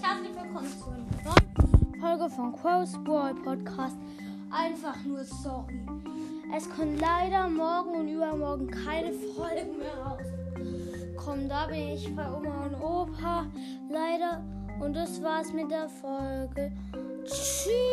Herzlich willkommen zu einer neuen Folge von Crow's Boy Podcast. Einfach nur sorry. Es kommen leider morgen und übermorgen keine Folgen mehr rauskommen. Da bin ich bei Oma und Opa. Leider. Und das war's mit der Folge. Tschüss.